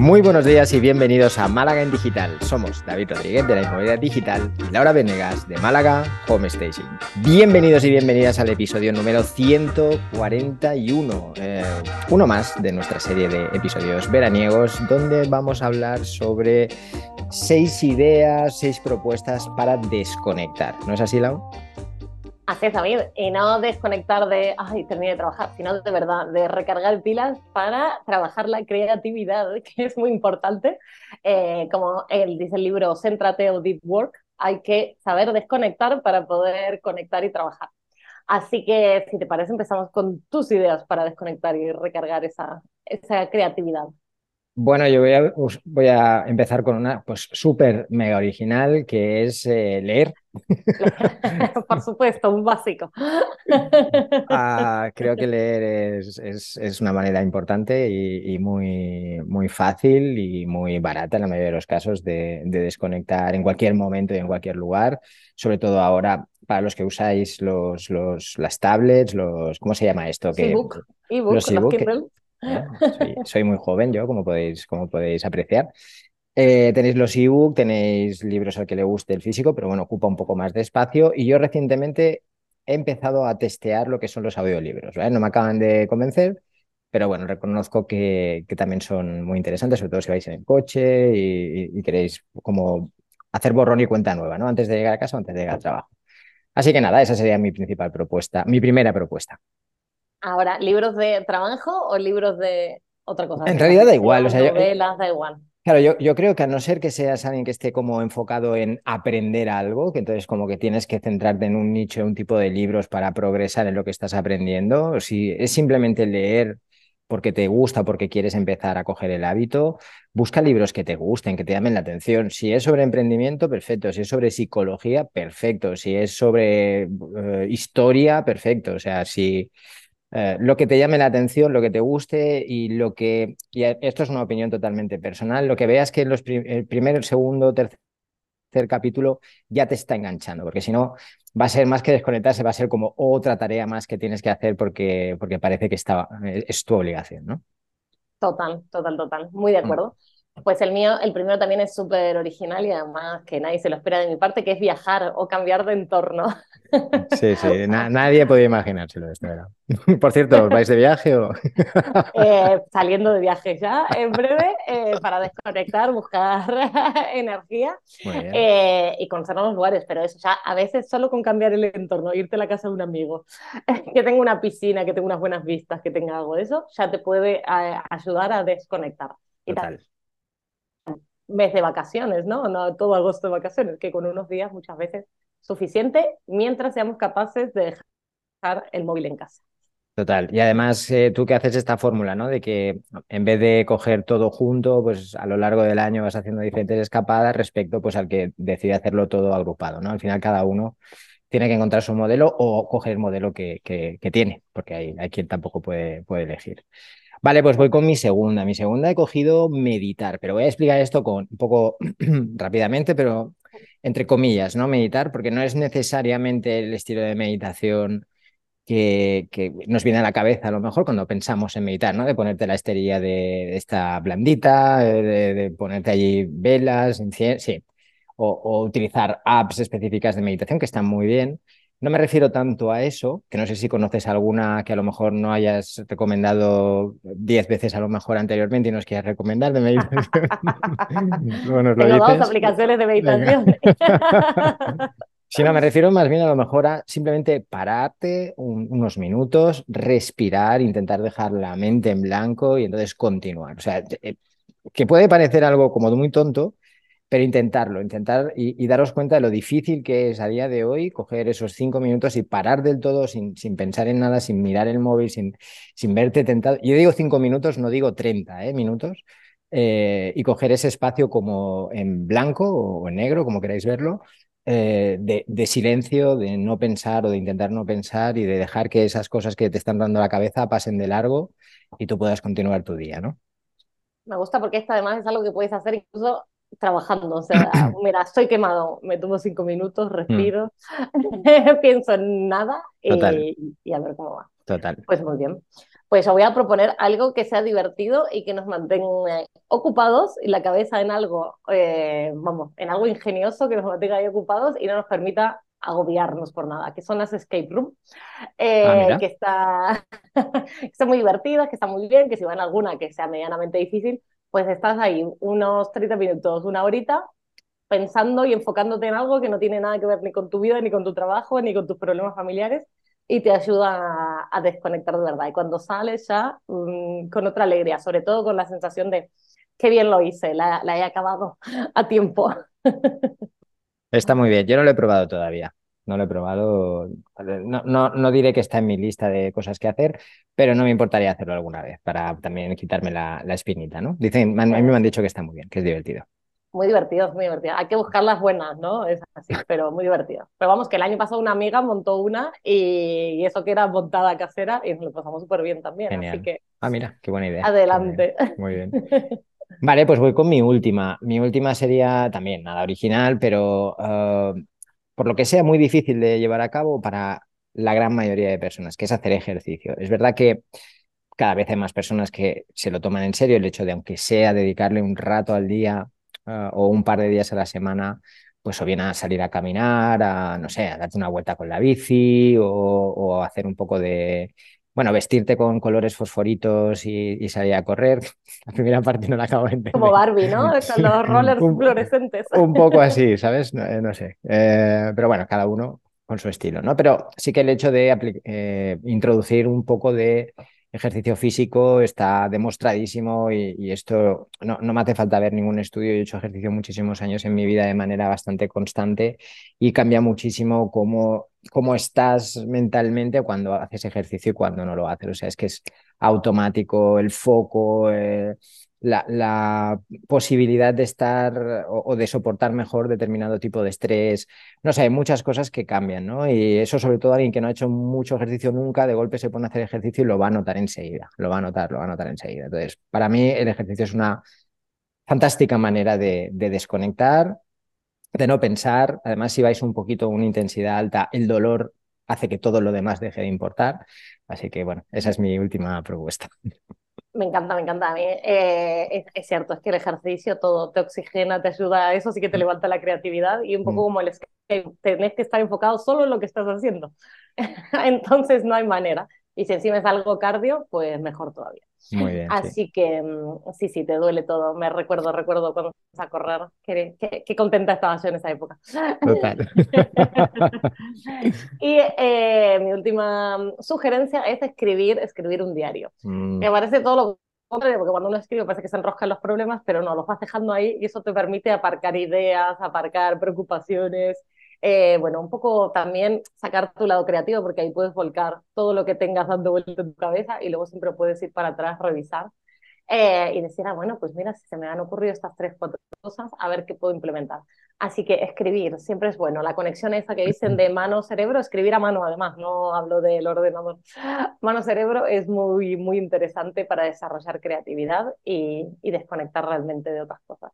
Muy buenos días y bienvenidos a Málaga en Digital. Somos David Rodríguez de la Inmobiliaria Digital y Laura Venegas de Málaga Home Station. Bienvenidos y bienvenidas al episodio número 141, eh, uno más de nuestra serie de episodios veraniegos, donde vamos a hablar sobre seis ideas, seis propuestas para desconectar. ¿No es así, Laura? Así es, David, y no desconectar de, ay, terminé de trabajar, sino de verdad, de recargar pilas para trabajar la creatividad, que es muy importante. Eh, como él dice el libro, céntrate o deep work, hay que saber desconectar para poder conectar y trabajar. Así que, si te parece, empezamos con tus ideas para desconectar y recargar esa, esa creatividad. Bueno, yo voy a, voy a, empezar con una pues súper mega original que es eh, leer. Por supuesto, un básico. Ah, creo que leer es, es, es una manera importante y, y, muy, muy fácil y muy barata en la mayoría de los casos de, de, desconectar en cualquier momento y en cualquier lugar, sobre todo ahora para los que usáis los, los, las tablets, los, ¿cómo se llama esto? Ebook, ebook, los ebook, soy, soy, muy joven yo, como podéis, como podéis apreciar. Eh, tenéis los ebook, tenéis libros al que le guste el físico, pero bueno, ocupa un poco más de espacio. Y yo recientemente he empezado a testear lo que son los audiolibros. ¿vale? No me acaban de convencer, pero bueno, reconozco que, que, también son muy interesantes, sobre todo si vais en el coche y, y, queréis como hacer borrón y cuenta nueva, ¿no? Antes de llegar a casa o antes de llegar al trabajo. Así que nada, esa sería mi principal propuesta, mi primera propuesta. Ahora, ¿libros de trabajo o libros de otra cosa? En realidad da igual. O sea, novelas, da igual. Claro, yo, yo, creo que a no ser que seas alguien que esté como enfocado en aprender algo, que entonces como que tienes que centrarte en un nicho, un tipo de libros para progresar en lo que estás aprendiendo, si es simplemente leer porque te gusta, porque quieres empezar a coger el hábito, busca libros que te gusten, que te llamen la atención. Si es sobre emprendimiento, perfecto. Si es sobre psicología, perfecto. Si es sobre uh, historia, perfecto. O sea, si eh, lo que te llame la atención, lo que te guste y lo que, y esto es una opinión totalmente personal, lo que veas que en los prim el primer, el segundo, tercer, tercer capítulo ya te está enganchando, porque si no va a ser más que desconectarse, va a ser como otra tarea más que tienes que hacer porque, porque parece que está, es tu obligación, ¿no? Total, total, total, muy de acuerdo. Mm. Pues el mío, el primero también es súper original y además que nadie se lo espera de mi parte, que es viajar o cambiar de entorno. Sí, sí, Na nadie podía imaginárselo esto. Era. Por cierto, ¿vais de viaje o...? Eh, saliendo de viaje ya, en breve, eh, para desconectar, buscar energía eh, y conocer nuevos lugares, pero eso ya a veces solo con cambiar el entorno, irte a la casa de un amigo, que tenga una piscina, que tenga unas buenas vistas, que tenga algo de eso, ya te puede ayudar a desconectar. Y Total mes de vacaciones, ¿no? No todo agosto de vacaciones, que con unos días muchas veces suficiente mientras seamos capaces de dejar el móvil en casa. Total. Y además, eh, tú que haces esta fórmula, ¿no? De que en vez de coger todo junto, pues a lo largo del año vas haciendo diferentes escapadas respecto pues al que decide hacerlo todo agrupado, ¿no? Al final cada uno tiene que encontrar su modelo o coger el modelo que, que, tiene, porque hay, hay quien tampoco puede, puede elegir. Vale, pues voy con mi segunda. Mi segunda he cogido meditar, pero voy a explicar esto con un poco rápidamente, pero entre comillas, ¿no? Meditar, porque no es necesariamente el estilo de meditación que, que, nos viene a la cabeza a lo mejor cuando pensamos en meditar, ¿no? De ponerte la esterilla de, esta blandita, de, ponerte allí velas, sí, o utilizar apps específicas de meditación que están muy bien. No me refiero tanto a eso, que no sé si conoces alguna que a lo mejor no hayas recomendado diez veces a lo mejor anteriormente y nos quieras recomendar de meditación. bueno, Tengo dos aplicaciones de meditación. Si no, me refiero más bien a lo mejor a simplemente pararte un, unos minutos, respirar, intentar dejar la mente en blanco y entonces continuar. O sea, eh, que puede parecer algo como muy tonto, pero intentarlo, intentar y, daros cuenta de lo difícil que es a día de hoy coger esos cinco minutos y parar del todo sin, sin pensar en nada, sin mirar el móvil, sin, sin verte tentado. Yo digo cinco minutos, no digo 30 ¿eh? minutos, eh, y coger ese espacio como en blanco o en negro, como queráis verlo, eh, de, de, silencio, de no pensar o de intentar no pensar y de dejar que esas cosas que te están dando la cabeza pasen de largo y tú puedas continuar tu día, ¿no? Me gusta porque esto además es algo que puedes hacer incluso trabajando, o sea, mira, estoy quemado, me tomo cinco minutos, respiro, mm. pienso en nada y, y, a ver cómo va. Total. Pues muy bien. pues os voy a proponer algo que sea divertido y que nos mantenga ocupados y la cabeza en algo, eh, vamos, en algo ingenioso que nos mantenga ahí ocupados y no nos permita agobiarnos por nada, que son las escape room, eh, ah, que, está, está muy divertidas, que está muy bien, que si van alguna que sea medianamente difícil, pues estás ahí unos 30 minutos, una horita, pensando y enfocándote en algo que no tiene nada que ver ni con tu vida, ni con tu trabajo, ni con tus problemas familiares, y te ayuda a, desconectar de verdad. Y cuando sales ya mm, con otra alegría, sobre todo con la sensación de qué bien lo hice, la, la he acabado a tiempo. Está muy bien, yo no lo he probado todavía. No lo he probado. No, no, no, diré que está en mi lista de cosas que hacer, pero no me importaría hacerlo alguna vez para también quitarme la, la espinita, ¿no? Dicen, a mí me han dicho que está muy bien, que es divertido muy divertido, muy divertido. Hay que buscar las buenas, ¿no? Es así, pero muy divertido. Pero vamos, que el año pasado una amiga montó una y, eso que era montada casera y nos lo pasamos súper bien también. Así que. Ah, mira, qué buena idea. Adelante. Muy bien. Vale, pues voy con mi última. Mi última sería también nada original, pero uh, por lo que sea muy difícil de llevar a cabo para la gran mayoría de personas, que es hacer ejercicio. Es verdad que cada vez hay más personas que se lo toman en serio el hecho de, aunque sea dedicarle un rato al día Ah, o un par de días a la semana, pues o bien a salir a caminar, a, no sé, a darte una vuelta con la bici o, hacer un poco de, bueno, vestirte con colores fosforitos y, salir a correr. La primera parte no la acabo de entender. Como Barbie, ¿no? Con los rollers fluorescentes. Un poco así, ¿sabes? No, eh, sé. Eh, pero bueno, cada uno con su estilo, ¿no? Pero sí que el hecho de eh, introducir un poco de ejercicio físico está demostradísimo y, esto no, no, me hace falta ver ningún estudio. he hecho ejercicio muchísimos años en mi vida de manera bastante constante y cambia muchísimo cómo, cómo estás mentalmente cuando haces ejercicio y cuando no lo haces. O sea, es que es automático el foco. Eh, la, posibilidad de estar o, de soportar mejor determinado tipo de estrés. No sé, hay muchas cosas que cambian, ¿no? Y eso sobre todo alguien que no ha hecho mucho ejercicio nunca, de golpe se pone a hacer ejercicio y lo va a notar enseguida, lo va a notar, lo va a notar enseguida. Entonces, para mí el ejercicio es una fantástica manera de, de desconectar, de no pensar. Además, si vais un poquito una intensidad alta, el dolor hace que todo lo demás deje de importar. Así que, bueno, esa es mi última propuesta. Me encanta, me encanta. A mí eh, es, cierto, es que el ejercicio todo te oxigena, te ayuda a eso, sí que te mm. levanta la creatividad y un poco mm. como el que tenés que estar enfocado solo en lo que estás haciendo. Entonces no hay manera. Y si encima es algo cardio, pues mejor todavía. Muy bien. Así que mm, sí, sí, te duele todo. Me recuerdo, recuerdo cuando vas a correr. Qué, qué, contenta estaba yo en esa época. Total. y eh, mi última sugerencia es escribir, escribir un diario. Mm. Me parece todo lo contrario, porque cuando uno escribe parece que se enroscan los problemas, pero no, los vas dejando ahí y eso te permite aparcar ideas, aparcar preocupaciones, eh, bueno, un poco también sacar tu lado creativo, porque ahí puedes volcar todo lo que tengas dando vuelta en tu cabeza y luego siempre puedes ir para atrás, revisar eh, y decir, ah, bueno, pues mira, si se me han ocurrido estas tres, cuatro cosas, a ver qué puedo implementar. Así que escribir siempre es bueno. La conexión esa que dicen de mano-cerebro, escribir a mano además, no hablo del ordenador. Mano-cerebro es muy, muy interesante para desarrollar creatividad y desconectar realmente de otras cosas.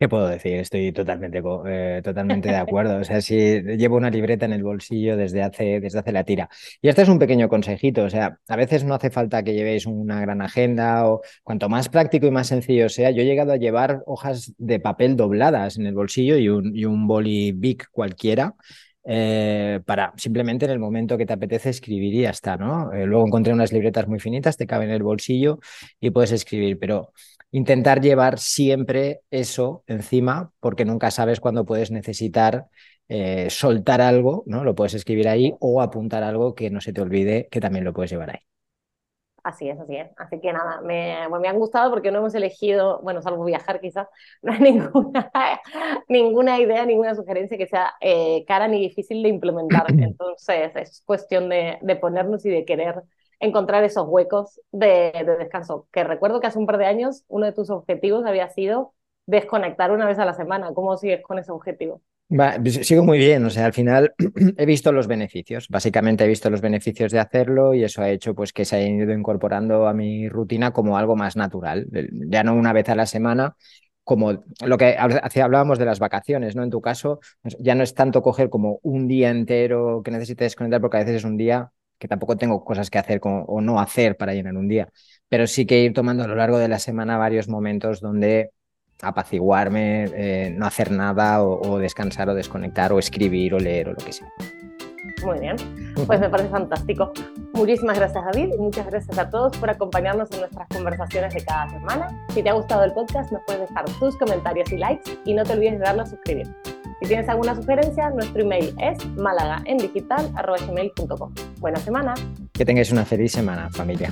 ¿Qué puedo decir? Estoy totalmente, eh, totalmente de acuerdo. O sea, si llevo una libreta en el bolsillo desde hace, desde hace la tira. Y este es un pequeño consejito. O sea, a veces no hace falta que llevéis una gran agenda o cuanto más práctico y más sencillo sea. Yo he llegado a llevar hojas de papel dobladas en el bolsillo y un, y un boli big cualquiera. Eh, para simplemente en el momento que te apetece escribir y ya está, ¿no? Eh, luego encontré unas libretas muy finitas, te caben en el bolsillo y puedes escribir, pero intentar llevar siempre eso encima, porque nunca sabes cuándo puedes necesitar eh, soltar algo, ¿no? Lo puedes escribir ahí o apuntar algo que no se te olvide, que también lo puedes llevar ahí. Así es, así es. Así que nada, me, me han gustado porque no hemos elegido, bueno, salvo viajar quizás, no hay ninguna, ninguna idea, ninguna sugerencia que sea eh, cara ni difícil de implementar. Entonces es cuestión de, de ponernos y de querer encontrar esos huecos de, descanso. Que recuerdo que hace un par de años uno de tus objetivos había sido desconectar una vez a la semana. ¿Cómo sigues con ese objetivo? Pues, sigo muy bien, o sea, al final he visto los beneficios, básicamente he visto los beneficios de hacerlo y eso ha hecho pues que se haya ido incorporando a mi rutina como algo más natural, ya no una vez a la semana, como lo que hablábamos de las vacaciones, ¿no? En tu caso, pues, ya no es tanto coger como un día entero que necesites desconectar porque a veces es un día que tampoco tengo cosas que hacer o no hacer para llenar un día, pero sí que ir tomando a lo largo de la semana varios momentos donde apaciguarme, eh, no hacer nada o, descansar o desconectar o escribir o leer o lo que sea. Muy bien, pues me parece fantástico. Muchísimas gracias David y muchas gracias a todos por acompañarnos en nuestras conversaciones de cada semana. Si te ha gustado el podcast, nos puedes dejar tus comentarios y likes y no te olvides de darle a suscribir. Si tienes alguna sugerencia, nuestro email es malagaendigital.com. Buena semana. Que tengáis una feliz semana, familia.